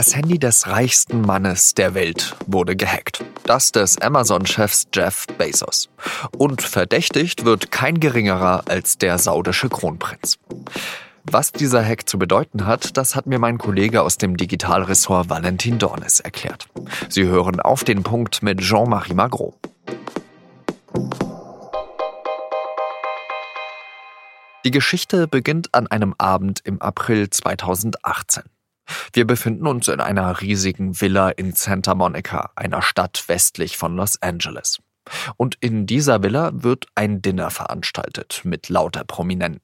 Das Handy des reichsten Mannes der Welt wurde gehackt. Das des Amazon-Chefs Jeff Bezos. Und verdächtigt wird kein geringerer als der saudische Kronprinz. Was dieser Hack zu bedeuten hat, das hat mir mein Kollege aus dem Digitalressort Valentin Dornes erklärt. Sie hören auf den Punkt mit Jean-Marie Magro. Die Geschichte beginnt an einem Abend im April 2018. Wir befinden uns in einer riesigen Villa in Santa Monica, einer Stadt westlich von Los Angeles. Und in dieser Villa wird ein Dinner veranstaltet mit lauter Prominenten.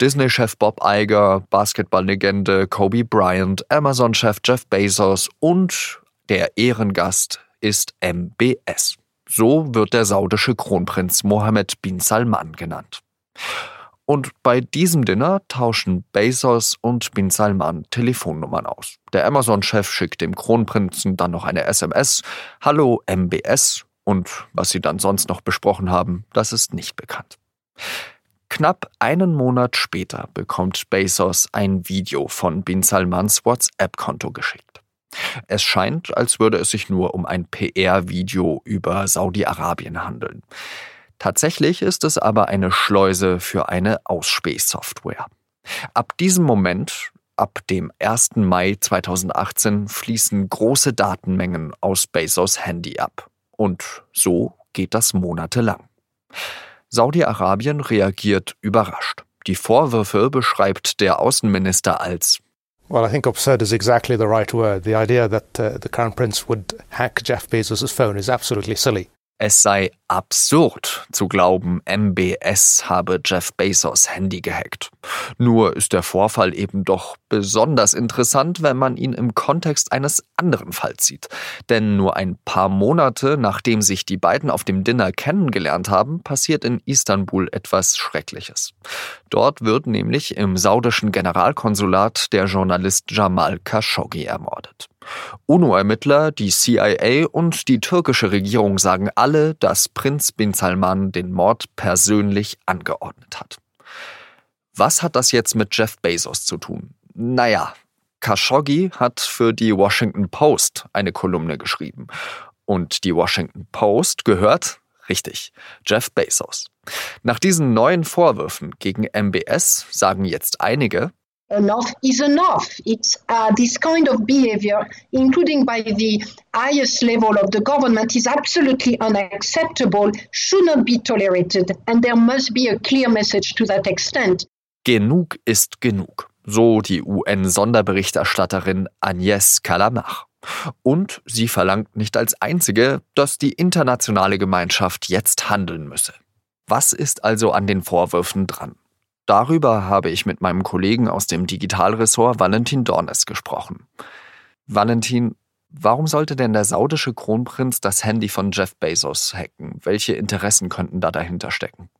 Disney-Chef Bob Iger, Basketballlegende Kobe Bryant, Amazon-Chef Jeff Bezos und der Ehrengast ist MBS. So wird der saudische Kronprinz Mohammed bin Salman genannt. Und bei diesem Dinner tauschen Bezos und Bin Salman Telefonnummern aus. Der Amazon-Chef schickt dem Kronprinzen dann noch eine SMS. Hallo MBS. Und was sie dann sonst noch besprochen haben, das ist nicht bekannt. Knapp einen Monat später bekommt Bezos ein Video von Bin Salmans WhatsApp-Konto geschickt. Es scheint, als würde es sich nur um ein PR-Video über Saudi-Arabien handeln. Tatsächlich ist es aber eine Schleuse für eine Ausspähsoftware. Ab diesem Moment, ab dem 1. Mai 2018, fließen große Datenmengen aus Bezos Handy ab. Und so geht das monatelang. Saudi-Arabien reagiert überrascht. Die Vorwürfe beschreibt der Außenminister als Well, I think absurd is exactly the right word. The idea that uh, the Crown Prince would hack Jeff Bezos' phone is absolutely silly. Es sei absurd zu glauben, MBS habe Jeff Bezos Handy gehackt. Nur ist der Vorfall eben doch besonders interessant, wenn man ihn im Kontext eines anderen Falls sieht. Denn nur ein paar Monate nachdem sich die beiden auf dem Dinner kennengelernt haben, passiert in Istanbul etwas Schreckliches. Dort wird nämlich im saudischen Generalkonsulat der Journalist Jamal Khashoggi ermordet. UNO-Ermittler, die CIA und die türkische Regierung sagen alle, dass Prinz bin Salman den Mord persönlich angeordnet hat. Was hat das jetzt mit Jeff Bezos zu tun? Naja, Khashoggi hat für die Washington Post eine Kolumne geschrieben. Und die Washington Post gehört, richtig, Jeff Bezos. Nach diesen neuen Vorwürfen gegen MBS sagen jetzt einige, enough is enough. It's uh, this kind of behavior, including by the highest level of the government, is absolutely unacceptable, should not be tolerated, and there must be a clear message to that extent. Genug ist genug, so die UN-Sonderberichterstatterin Agnès Kalamach. Und sie verlangt nicht als einzige, dass die internationale Gemeinschaft jetzt handeln müsse. Was ist also an den Vorwürfen dran? Darüber habe ich mit meinem Kollegen aus dem Digitalressort Valentin Dornes gesprochen. Valentin, warum sollte denn der saudische Kronprinz das Handy von Jeff Bezos hacken? Welche Interessen könnten da dahinter stecken?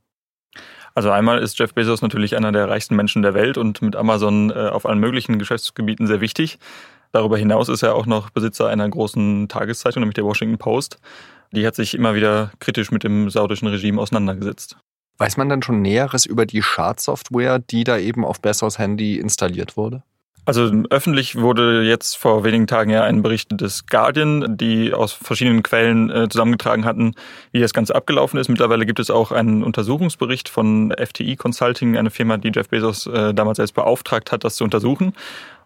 Also einmal ist Jeff Bezos natürlich einer der reichsten Menschen der Welt und mit Amazon äh, auf allen möglichen Geschäftsgebieten sehr wichtig. Darüber hinaus ist er auch noch Besitzer einer großen Tageszeitung, nämlich der Washington Post. Die hat sich immer wieder kritisch mit dem saudischen Regime auseinandergesetzt. Weiß man denn schon Näheres über die Schadsoftware, die da eben auf Bezos Handy installiert wurde? Also öffentlich wurde jetzt vor wenigen Tagen ja ein Bericht des Guardian, die aus verschiedenen Quellen äh, zusammengetragen hatten, wie das Ganze abgelaufen ist. Mittlerweile gibt es auch einen Untersuchungsbericht von FTI Consulting, eine Firma, die Jeff Bezos äh, damals selbst beauftragt hat, das zu untersuchen.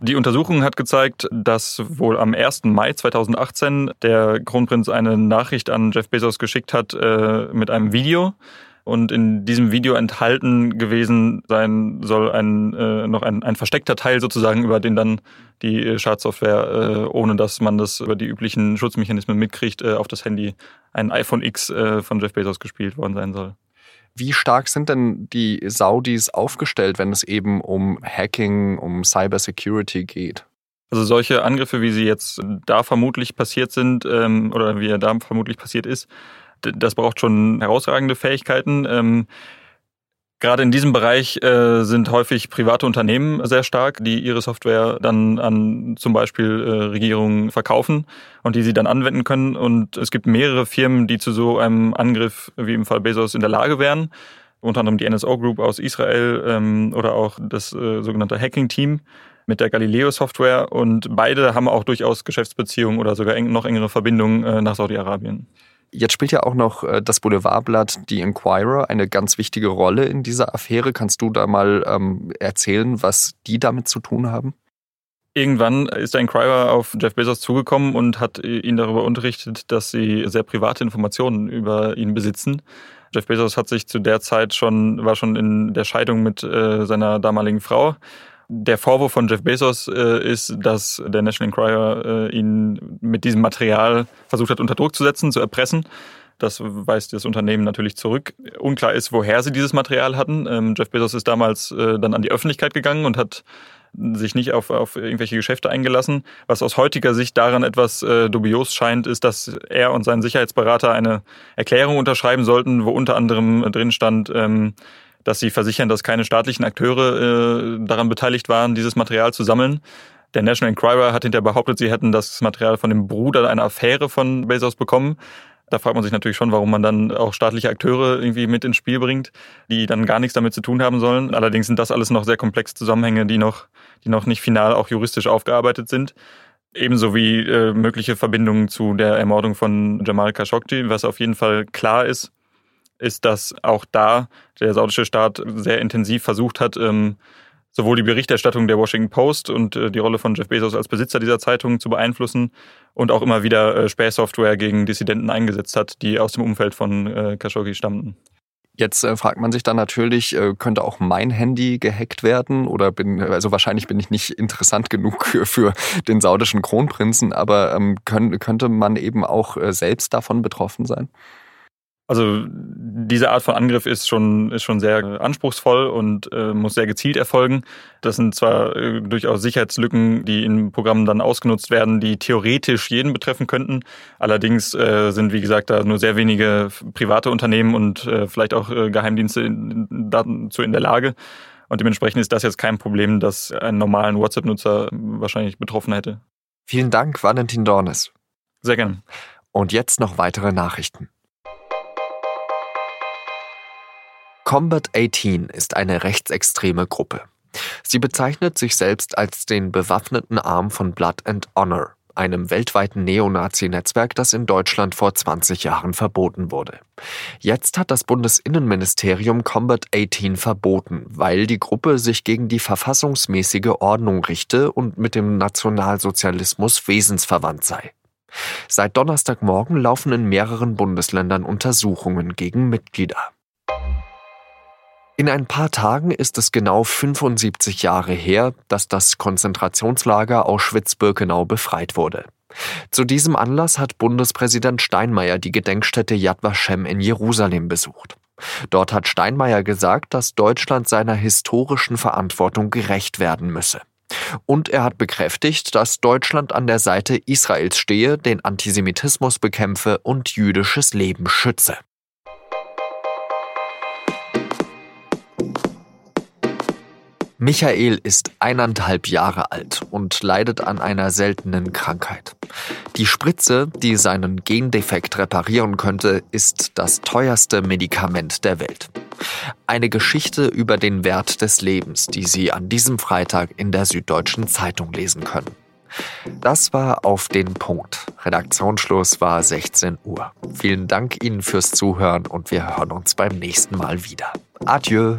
Die Untersuchung hat gezeigt, dass wohl am 1. Mai 2018 der Kronprinz eine Nachricht an Jeff Bezos geschickt hat äh, mit einem Video und in diesem Video enthalten gewesen sein soll ein äh, noch ein, ein versteckter Teil sozusagen, über den dann die Schadsoftware, äh, ohne dass man das über die üblichen Schutzmechanismen mitkriegt, äh, auf das Handy ein iPhone X äh, von Jeff Bezos gespielt worden sein soll. Wie stark sind denn die Saudis aufgestellt, wenn es eben um Hacking, um Cybersecurity geht? Also solche Angriffe, wie sie jetzt da vermutlich passiert sind ähm, oder wie er da vermutlich passiert ist, das braucht schon herausragende Fähigkeiten. Ähm, Gerade in diesem Bereich äh, sind häufig private Unternehmen sehr stark, die ihre Software dann an zum Beispiel äh, Regierungen verkaufen und die sie dann anwenden können. Und es gibt mehrere Firmen, die zu so einem Angriff wie im Fall Bezos in der Lage wären. Unter anderem die NSO Group aus Israel ähm, oder auch das äh, sogenannte Hacking Team. mit der Galileo-Software und beide haben auch durchaus Geschäftsbeziehungen oder sogar noch engere Verbindungen äh, nach Saudi-Arabien. Jetzt spielt ja auch noch äh, das Boulevardblatt The Inquirer eine ganz wichtige Rolle in dieser Affäre. Kannst du da mal ähm, erzählen, was die damit zu tun haben? Irgendwann ist der Inquirer auf Jeff Bezos zugekommen und hat ihn darüber unterrichtet, dass sie sehr private Informationen über ihn besitzen. Jeff Bezos hat sich zu der Zeit schon, war schon in der Scheidung mit äh, seiner damaligen Frau. Der Vorwurf von Jeff Bezos äh, ist, dass der National Enquirer äh, ihn mit diesem Material versucht hat, unter Druck zu setzen, zu erpressen. Das weist das Unternehmen natürlich zurück. Unklar ist, woher sie dieses Material hatten. Ähm, Jeff Bezos ist damals äh, dann an die Öffentlichkeit gegangen und hat sich nicht auf, auf irgendwelche Geschäfte eingelassen. Was aus heutiger Sicht daran etwas äh, dubios scheint, ist, dass er und sein Sicherheitsberater eine Erklärung unterschreiben sollten, wo unter anderem drin stand, ähm, dass sie versichern, dass keine staatlichen Akteure äh, daran beteiligt waren, dieses Material zu sammeln. Der National Enquirer hat hinterher behauptet, sie hätten das Material von dem Bruder einer Affäre von Bezos bekommen. Da fragt man sich natürlich schon, warum man dann auch staatliche Akteure irgendwie mit ins Spiel bringt, die dann gar nichts damit zu tun haben sollen. Allerdings sind das alles noch sehr komplexe Zusammenhänge, die noch, die noch nicht final auch juristisch aufgearbeitet sind. Ebenso wie äh, mögliche Verbindungen zu der Ermordung von Jamal Khashoggi. Was auf jeden Fall klar ist, ist, dass auch da der saudische Staat sehr intensiv versucht hat, ähm, sowohl die Berichterstattung der Washington Post und äh, die Rolle von Jeff Bezos als Besitzer dieser Zeitung zu beeinflussen und auch immer wieder äh, Spähsoftware gegen Dissidenten eingesetzt hat, die aus dem Umfeld von äh, Khashoggi stammten. Jetzt äh, fragt man sich dann natürlich, äh, könnte auch mein Handy gehackt werden oder bin, also wahrscheinlich bin ich nicht interessant genug für, für den saudischen Kronprinzen, aber ähm, können, könnte man eben auch äh, selbst davon betroffen sein? Also diese Art von Angriff ist schon, ist schon sehr anspruchsvoll und äh, muss sehr gezielt erfolgen. Das sind zwar äh, durchaus Sicherheitslücken, die in Programmen dann ausgenutzt werden, die theoretisch jeden betreffen könnten. Allerdings äh, sind, wie gesagt, da nur sehr wenige private Unternehmen und äh, vielleicht auch äh, Geheimdienste in, dazu in der Lage. Und dementsprechend ist das jetzt kein Problem, das einen normalen WhatsApp-Nutzer wahrscheinlich betroffen hätte. Vielen Dank, Valentin Dornes. Sehr gerne. Und jetzt noch weitere Nachrichten. Combat 18 ist eine rechtsextreme Gruppe. Sie bezeichnet sich selbst als den bewaffneten Arm von Blood and Honor, einem weltweiten Neonazi-Netzwerk, das in Deutschland vor 20 Jahren verboten wurde. Jetzt hat das Bundesinnenministerium Combat 18 verboten, weil die Gruppe sich gegen die verfassungsmäßige Ordnung richte und mit dem Nationalsozialismus wesensverwandt sei. Seit Donnerstagmorgen laufen in mehreren Bundesländern Untersuchungen gegen Mitglieder. In ein paar Tagen ist es genau 75 Jahre her, dass das Konzentrationslager Auschwitz-Birkenau befreit wurde. Zu diesem Anlass hat Bundespräsident Steinmeier die Gedenkstätte Yad Vashem in Jerusalem besucht. Dort hat Steinmeier gesagt, dass Deutschland seiner historischen Verantwortung gerecht werden müsse. Und er hat bekräftigt, dass Deutschland an der Seite Israels stehe, den Antisemitismus bekämpfe und jüdisches Leben schütze. Michael ist eineinhalb Jahre alt und leidet an einer seltenen Krankheit. Die Spritze, die seinen Gendefekt reparieren könnte, ist das teuerste Medikament der Welt. Eine Geschichte über den Wert des Lebens, die Sie an diesem Freitag in der Süddeutschen Zeitung lesen können. Das war auf den Punkt. Redaktionsschluss war 16 Uhr. Vielen Dank Ihnen fürs Zuhören und wir hören uns beim nächsten Mal wieder. Adieu.